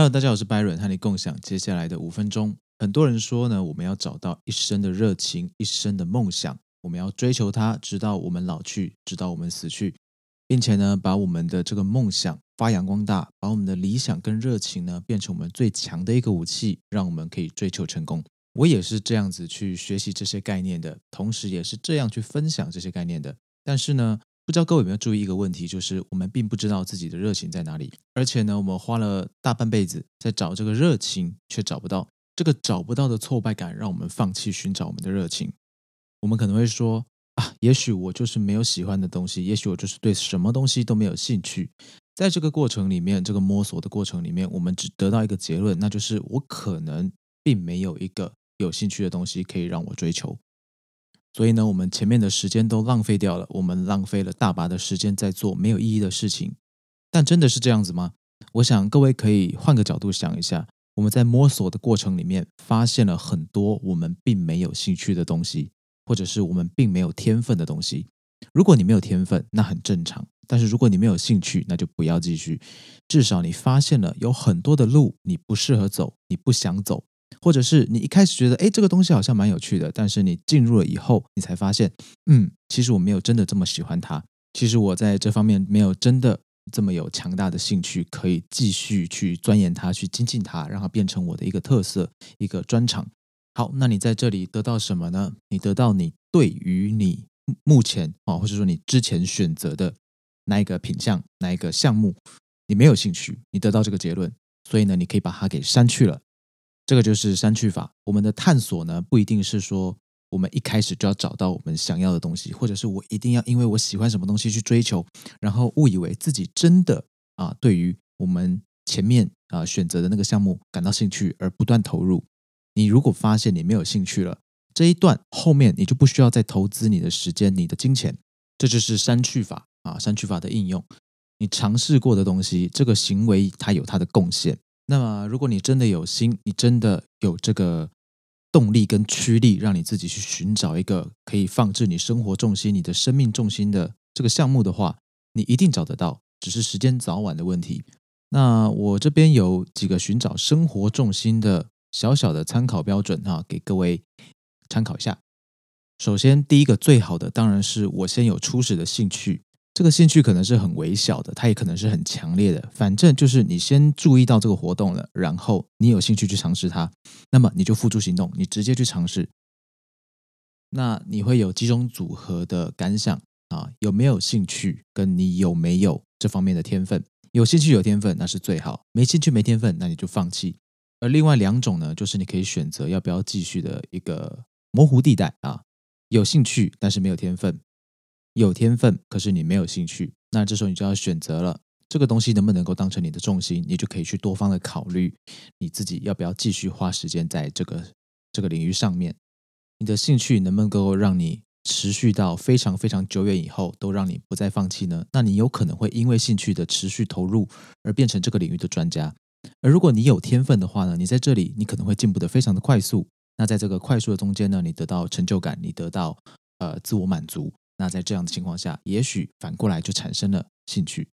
Hello，大家好，我是 Byron，和你共享接下来的五分钟。很多人说呢，我们要找到一生的热情，一生的梦想，我们要追求它，直到我们老去，直到我们死去，并且呢，把我们的这个梦想发扬光大，把我们的理想跟热情呢，变成我们最强的一个武器，让我们可以追求成功。我也是这样子去学习这些概念的，同时也是这样去分享这些概念的。但是呢，不知道各位有没有注意一个问题，就是我们并不知道自己的热情在哪里，而且呢，我们花了大半辈子在找这个热情，却找不到。这个找不到的挫败感，让我们放弃寻找我们的热情。我们可能会说啊，也许我就是没有喜欢的东西，也许我就是对什么东西都没有兴趣。在这个过程里面，这个摸索的过程里面，我们只得到一个结论，那就是我可能并没有一个有兴趣的东西可以让我追求。所以呢，我们前面的时间都浪费掉了，我们浪费了大把的时间在做没有意义的事情。但真的是这样子吗？我想各位可以换个角度想一下，我们在摸索的过程里面，发现了很多我们并没有兴趣的东西，或者是我们并没有天分的东西。如果你没有天分，那很正常；但是如果你没有兴趣，那就不要继续。至少你发现了有很多的路你不适合走，你不想走。或者是你一开始觉得，哎，这个东西好像蛮有趣的，但是你进入了以后，你才发现，嗯，其实我没有真的这么喜欢它。其实我在这方面没有真的这么有强大的兴趣，可以继续去钻研它，去精进它，让它变成我的一个特色、一个专长。好，那你在这里得到什么呢？你得到你对于你目前啊，或者说你之前选择的那一个品相、那一个项目，你没有兴趣，你得到这个结论，所以呢，你可以把它给删去了。这个就是删去法。我们的探索呢，不一定是说我们一开始就要找到我们想要的东西，或者是我一定要因为我喜欢什么东西去追求，然后误以为自己真的啊，对于我们前面啊选择的那个项目感到兴趣而不断投入。你如果发现你没有兴趣了，这一段后面你就不需要再投资你的时间、你的金钱。这就是删去法啊，删去法的应用。你尝试过的东西，这个行为它有它的贡献。那么，如果你真的有心，你真的有这个动力跟驱力，让你自己去寻找一个可以放置你生活重心、你的生命重心的这个项目的话，你一定找得到，只是时间早晚的问题。那我这边有几个寻找生活重心的小小的参考标准哈，给各位参考一下。首先，第一个最好的当然是我先有初始的兴趣。这个兴趣可能是很微小的，它也可能是很强烈的。反正就是你先注意到这个活动了，然后你有兴趣去尝试它，那么你就付诸行动，你直接去尝试。那你会有几种组合的感想啊？有没有兴趣？跟你有没有这方面的天分？有兴趣有天分那是最好，没兴趣没天分那你就放弃。而另外两种呢，就是你可以选择要不要继续的一个模糊地带啊。有兴趣但是没有天分。有天分，可是你没有兴趣，那这时候你就要选择了这个东西能不能够当成你的重心，你就可以去多方的考虑你自己要不要继续花时间在这个这个领域上面。你的兴趣能不能够让你持续到非常非常久远以后都让你不再放弃呢？那你有可能会因为兴趣的持续投入而变成这个领域的专家。而如果你有天分的话呢，你在这里你可能会进步的非常的快速。那在这个快速的中间呢，你得到成就感，你得到呃自我满足。那在这样的情况下，也许反过来就产生了兴趣。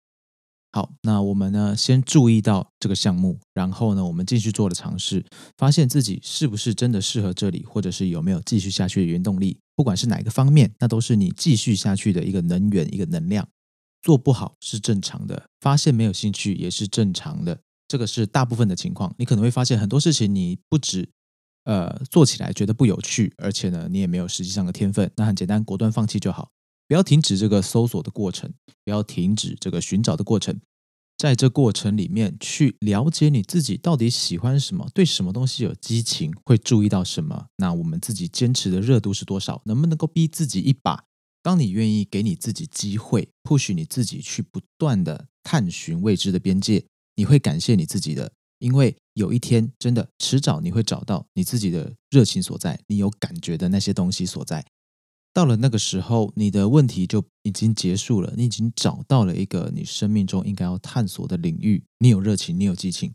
好，那我们呢，先注意到这个项目，然后呢，我们继续做了尝试，发现自己是不是真的适合这里，或者是有没有继续下去的原动力。不管是哪一个方面，那都是你继续下去的一个能源，一个能量。做不好是正常的，发现没有兴趣也是正常的。这个是大部分的情况。你可能会发现很多事情，你不止。呃，做起来觉得不有趣，而且呢，你也没有实际上的天分，那很简单，果断放弃就好，不要停止这个搜索的过程，不要停止这个寻找的过程，在这过程里面去了解你自己到底喜欢什么，对什么东西有激情，会注意到什么，那我们自己坚持的热度是多少，能不能够逼自己一把？当你愿意给你自己机会，或许你自己去不断的探寻未知的边界，你会感谢你自己的。因为有一天，真的迟早你会找到你自己的热情所在，你有感觉的那些东西所在。到了那个时候，你的问题就已经结束了，你已经找到了一个你生命中应该要探索的领域。你有热情，你有激情，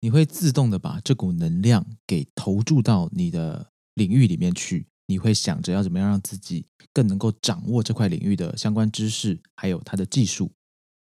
你会自动的把这股能量给投注到你的领域里面去。你会想着要怎么样让自己更能够掌握这块领域的相关知识，还有它的技术。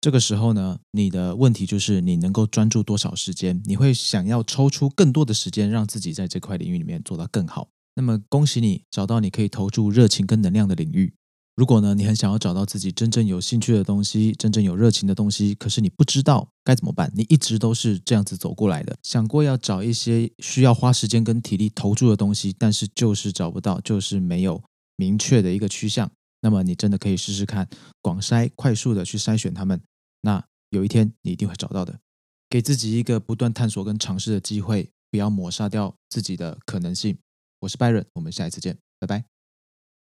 这个时候呢，你的问题就是你能够专注多少时间？你会想要抽出更多的时间，让自己在这块领域里面做到更好。那么恭喜你找到你可以投注热情跟能量的领域。如果呢，你很想要找到自己真正有兴趣的东西，真正有热情的东西，可是你不知道该怎么办，你一直都是这样子走过来的，想过要找一些需要花时间跟体力投注的东西，但是就是找不到，就是没有明确的一个趋向。那么你真的可以试试看，广筛，快速的去筛选他们。那有一天你一定会找到的，给自己一个不断探索跟尝试的机会，不要抹杀掉自己的可能性。我是 Byron，我们下一次见，拜拜。